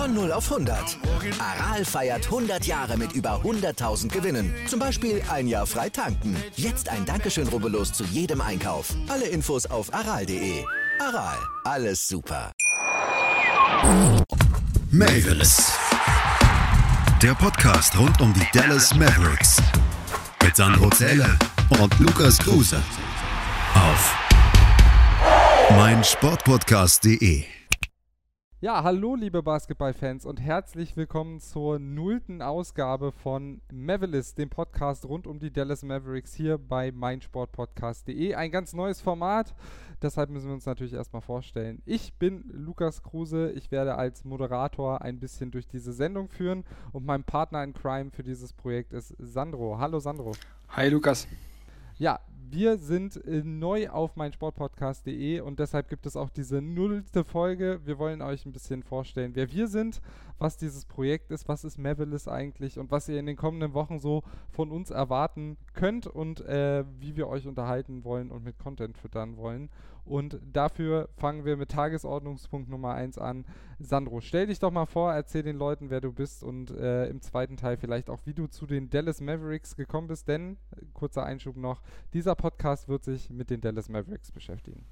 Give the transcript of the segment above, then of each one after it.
Von 0 auf 100. Aral feiert 100 Jahre mit über 100.000 Gewinnen. Zum Beispiel ein Jahr frei tanken. Jetzt ein Dankeschön, rubbellos zu jedem Einkauf. Alle Infos auf aral.de. Aral, alles super. Mavis. Der Podcast rund um die Dallas Mavericks. Mit Sandro Zähler und Lukas Kruse. Auf meinsportpodcast.de. Ja, hallo liebe Basketballfans und herzlich willkommen zur nullten Ausgabe von Mavericks, dem Podcast rund um die Dallas Mavericks hier bei meinsportpodcast.de. Ein ganz neues Format, deshalb müssen wir uns natürlich erstmal vorstellen. Ich bin Lukas Kruse, ich werde als Moderator ein bisschen durch diese Sendung führen und mein Partner in Crime für dieses Projekt ist Sandro. Hallo Sandro. Hi Lukas. Wir sind äh, neu auf meinsportpodcast.de und deshalb gibt es auch diese nullte Folge. Wir wollen euch ein bisschen vorstellen, wer wir sind, was dieses Projekt ist, was ist Mavericks eigentlich und was ihr in den kommenden Wochen so von uns erwarten könnt und äh, wie wir euch unterhalten wollen und mit Content füttern wollen. Und dafür fangen wir mit Tagesordnungspunkt Nummer 1 an. Sandro, stell dich doch mal vor, erzähl den Leuten, wer du bist und äh, im zweiten Teil vielleicht auch, wie du zu den Dallas Mavericks gekommen bist. Denn, äh, kurzer Einschub noch, dieser Podcast wird sich mit den Dallas Mavericks beschäftigen.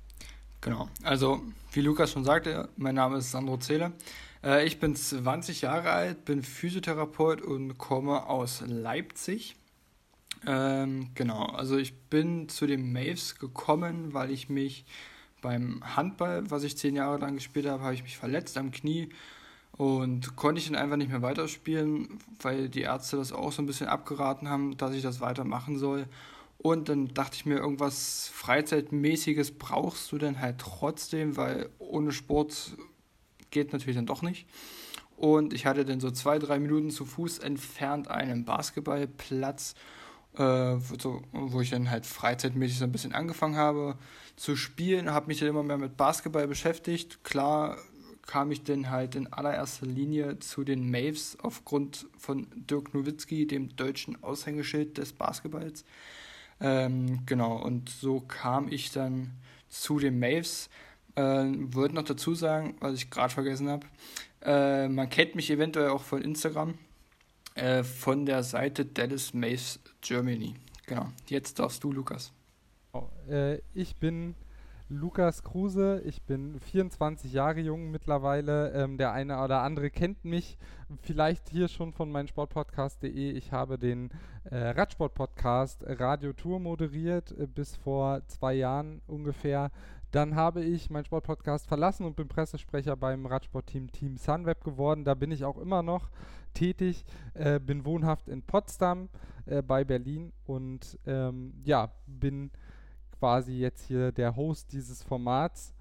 Genau, also wie Lukas schon sagte, mein Name ist Sandro Zähle. Äh, ich bin 20 Jahre alt, bin Physiotherapeut und komme aus Leipzig. Ähm, genau, also ich bin zu den Maves gekommen, weil ich mich beim Handball, was ich zehn Jahre lang gespielt habe, habe ich mich verletzt am Knie und konnte ich dann einfach nicht mehr weiterspielen, weil die Ärzte das auch so ein bisschen abgeraten haben, dass ich das weitermachen soll. Und dann dachte ich mir, irgendwas Freizeitmäßiges brauchst du dann halt trotzdem, weil ohne Sport geht natürlich dann doch nicht. Und ich hatte dann so zwei, drei Minuten zu Fuß entfernt einen Basketballplatz äh, so, wo ich dann halt freizeitmäßig so ein bisschen angefangen habe zu spielen, habe mich dann immer mehr mit Basketball beschäftigt. Klar kam ich dann halt in allererster Linie zu den Maves aufgrund von Dirk Nowitzki, dem deutschen Aushängeschild des Basketballs. Ähm, genau, und so kam ich dann zu den Maves. Äh, Wollte noch dazu sagen, was ich gerade vergessen habe. Äh, man kennt mich eventuell auch von Instagram. Äh, von der Seite Dallas Mace Germany. Genau. Jetzt darfst du, Lukas. Oh, äh, ich bin Lukas Kruse, ich bin 24 Jahre jung mittlerweile. Ähm, der eine oder andere kennt mich vielleicht hier schon von meinem Sportpodcast.de. Ich habe den äh, Radsport-Podcast Radio Tour moderiert äh, bis vor zwei Jahren ungefähr. Dann habe ich meinen Sportpodcast verlassen und bin Pressesprecher beim Radsportteam Team Sunweb geworden. Da bin ich auch immer noch tätig, äh, bin wohnhaft in Potsdam äh, bei Berlin und ähm, ja, bin quasi jetzt hier der Host dieses Formats.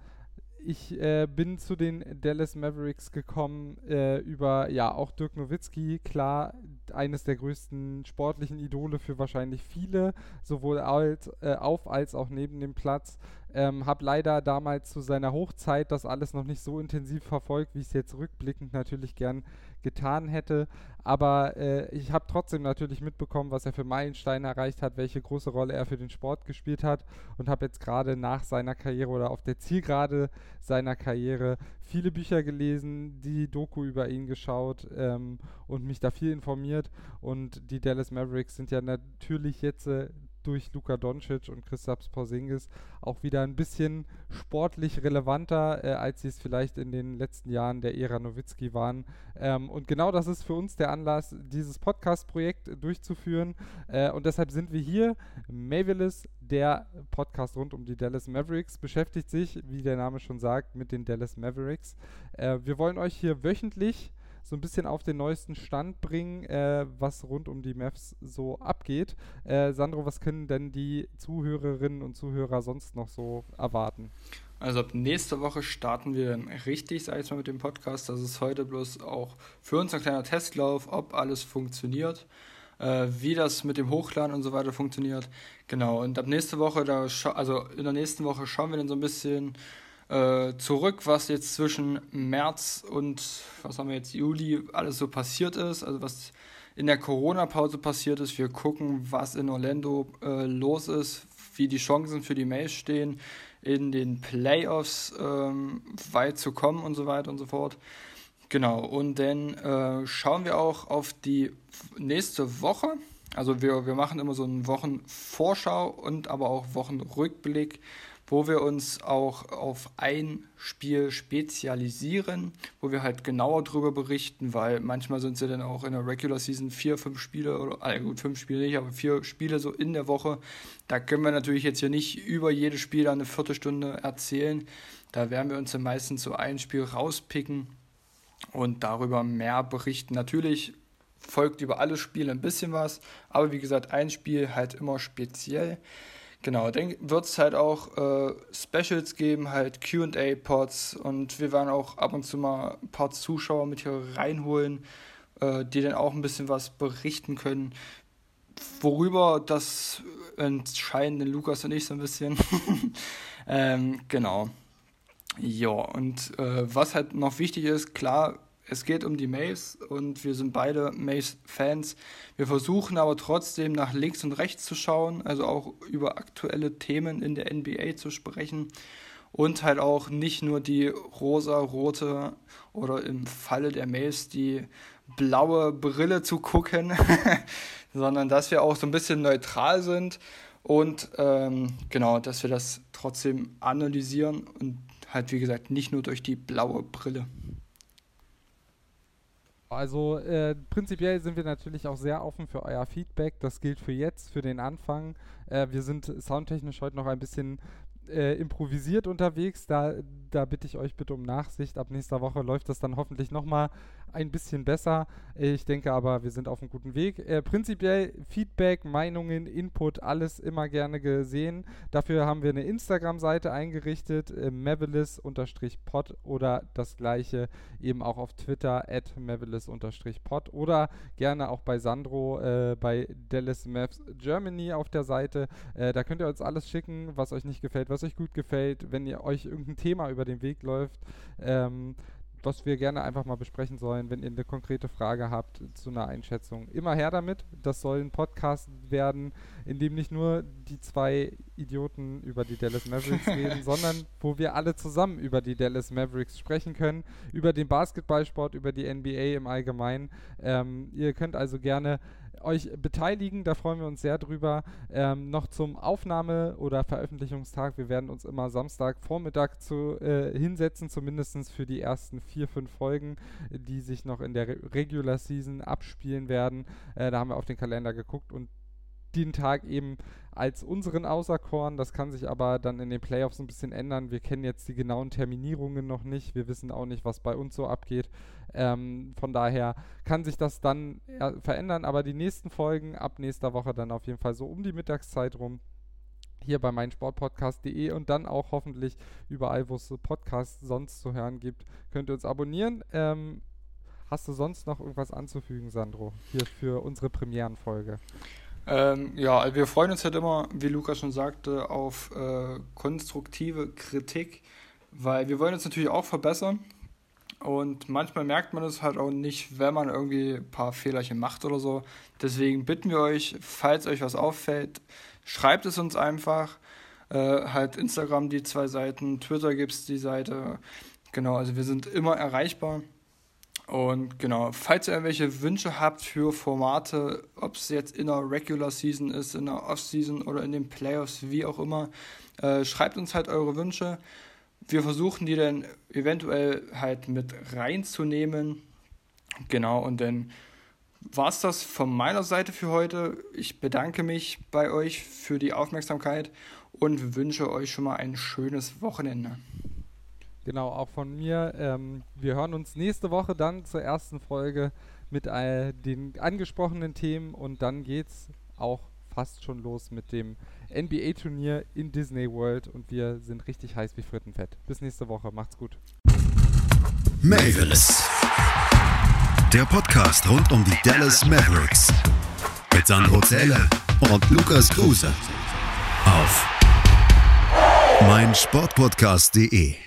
Ich äh, bin zu den Dallas Mavericks gekommen äh, über, ja, auch Dirk Nowitzki, klar, eines der größten sportlichen Idole für wahrscheinlich viele, sowohl alt, äh, auf als auch neben dem Platz. Ähm, habe leider damals zu seiner Hochzeit das alles noch nicht so intensiv verfolgt, wie ich es jetzt rückblickend natürlich gern getan hätte. Aber äh, ich habe trotzdem natürlich mitbekommen, was er für Meilensteine erreicht hat, welche große Rolle er für den Sport gespielt hat und habe jetzt gerade nach seiner Karriere oder auf der Zielgerade seiner Karriere viele Bücher gelesen, die Doku über ihn geschaut ähm, und mich da viel informiert. Und die Dallas Mavericks sind ja natürlich jetzt äh, durch Luka Doncic und Christoph Porzingis auch wieder ein bisschen sportlich relevanter, äh, als sie es vielleicht in den letzten Jahren der Ära Nowitzki waren. Ähm, und genau das ist für uns der Anlass, dieses Podcast-Projekt durchzuführen. Äh, und deshalb sind wir hier. Mavilis, der Podcast rund um die Dallas Mavericks, beschäftigt sich, wie der Name schon sagt, mit den Dallas Mavericks. Äh, wir wollen euch hier wöchentlich so ein bisschen auf den neuesten Stand bringen, äh, was rund um die Mavs so abgeht. Äh, Sandro, was können denn die Zuhörerinnen und Zuhörer sonst noch so erwarten? Also ab nächste Woche starten wir dann richtig, sag ich mal, mit dem Podcast. Das ist heute bloß auch für uns ein kleiner Testlauf, ob alles funktioniert, äh, wie das mit dem Hochladen und so weiter funktioniert. Genau, und ab nächste Woche, da also in der nächsten Woche schauen wir dann so ein bisschen äh, zurück, was jetzt zwischen März und was haben wir jetzt, Juli alles so passiert ist, also was in der Corona-Pause passiert ist. Wir gucken, was in Orlando äh, los ist, wie die Chancen für die Mails stehen, in den Playoffs ähm, weit zu kommen und so weiter und so fort. Genau, und dann äh, schauen wir auch auf die nächste Woche. Also wir, wir machen immer so einen Wochenvorschau und aber auch Wochenrückblick wo wir uns auch auf ein Spiel spezialisieren, wo wir halt genauer drüber berichten, weil manchmal sind sie dann auch in der Regular Season vier, fünf Spiele oder also gut, fünf Spiele nicht, aber vier Spiele so in der Woche. Da können wir natürlich jetzt hier nicht über jedes Spiel eine Viertelstunde erzählen. Da werden wir uns dann meistens so ein Spiel rauspicken und darüber mehr berichten. Natürlich folgt über alle Spiele ein bisschen was, aber wie gesagt, ein Spiel halt immer speziell. Genau, dann wird es halt auch äh, Specials geben, halt QA-Pods und wir werden auch ab und zu mal ein paar Zuschauer mit hier reinholen, äh, die dann auch ein bisschen was berichten können. Worüber das entscheiden Lukas und ich so ein bisschen. ähm, genau. Ja, und äh, was halt noch wichtig ist, klar, es geht um die Maves und wir sind beide Maves-Fans. Wir versuchen aber trotzdem nach links und rechts zu schauen, also auch über aktuelle Themen in der NBA zu sprechen und halt auch nicht nur die rosa-rote oder im Falle der Maves die blaue Brille zu gucken, sondern dass wir auch so ein bisschen neutral sind und ähm, genau, dass wir das trotzdem analysieren und halt wie gesagt nicht nur durch die blaue Brille. Also äh, prinzipiell sind wir natürlich auch sehr offen für euer Feedback. Das gilt für jetzt, für den Anfang. Äh, wir sind soundtechnisch heute noch ein bisschen äh, improvisiert unterwegs. Da, da bitte ich euch bitte um Nachsicht. Ab nächster Woche läuft das dann hoffentlich nochmal ein bisschen besser. Ich denke aber, wir sind auf einem guten Weg. Äh, prinzipiell Feedback, Meinungen, Input, alles immer gerne gesehen. Dafür haben wir eine Instagram-Seite eingerichtet, äh, mavelis-pod oder das gleiche eben auch auf Twitter, at mavelis-pod oder gerne auch bei Sandro äh, bei Dallas Maps Germany auf der Seite. Äh, da könnt ihr uns alles schicken, was euch nicht gefällt, was euch gut gefällt, wenn ihr euch irgendein Thema über den Weg läuft. Ähm, was wir gerne einfach mal besprechen sollen, wenn ihr eine konkrete Frage habt zu einer Einschätzung. Immer her damit. Das soll ein Podcast werden, in dem nicht nur die zwei Idioten über die Dallas Mavericks reden, sondern wo wir alle zusammen über die Dallas Mavericks sprechen können, über den Basketballsport, über die NBA im Allgemeinen. Ähm, ihr könnt also gerne euch beteiligen. Da freuen wir uns sehr drüber. Ähm, noch zum Aufnahme- oder Veröffentlichungstag. Wir werden uns immer Samstagvormittag zu, äh, hinsetzen, zumindest für die ersten vier, fünf Folgen, die sich noch in der Re Regular Season abspielen werden. Äh, da haben wir auf den Kalender geguckt und den Tag eben als unseren auserkoren. Das kann sich aber dann in den Playoffs ein bisschen ändern. Wir kennen jetzt die genauen Terminierungen noch nicht. Wir wissen auch nicht, was bei uns so abgeht. Ähm, von daher kann sich das dann verändern. Aber die nächsten Folgen ab nächster Woche dann auf jeden Fall so um die Mittagszeit rum hier bei meinsportpodcast.de und dann auch hoffentlich überall, wo es Podcasts sonst zu hören gibt, könnt ihr uns abonnieren. Ähm, hast du sonst noch irgendwas anzufügen, Sandro, hier für unsere Premierenfolge? Ähm, ja, wir freuen uns halt immer, wie Lukas schon sagte, auf äh, konstruktive Kritik, weil wir wollen uns natürlich auch verbessern. Und manchmal merkt man es halt auch nicht, wenn man irgendwie ein paar Fehlerchen macht oder so. Deswegen bitten wir euch, falls euch was auffällt, schreibt es uns einfach. Äh, halt Instagram die zwei Seiten, Twitter gibt es die Seite. Genau, also wir sind immer erreichbar. Und genau, falls ihr irgendwelche Wünsche habt für Formate, ob es jetzt in der Regular Season ist, in der Off-Season oder in den Playoffs, wie auch immer, äh, schreibt uns halt eure Wünsche. Wir versuchen die dann eventuell halt mit reinzunehmen. Genau, und dann war es das von meiner Seite für heute. Ich bedanke mich bei euch für die Aufmerksamkeit und wünsche euch schon mal ein schönes Wochenende. Genau, auch von mir. Ähm, wir hören uns nächste Woche dann zur ersten Folge mit äh, den angesprochenen Themen und dann geht's auch fast schon los mit dem NBA-Turnier in Disney World und wir sind richtig heiß wie Frittenfett. Bis nächste Woche. Macht's gut. Mavis. Der Podcast rund um die Dallas Mavericks. Mit Sandro Zähler und Lukas Kruse. Auf meinsportpodcast.de.